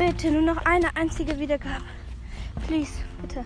Bitte, nur noch eine einzige Wiedergabe. Please, bitte.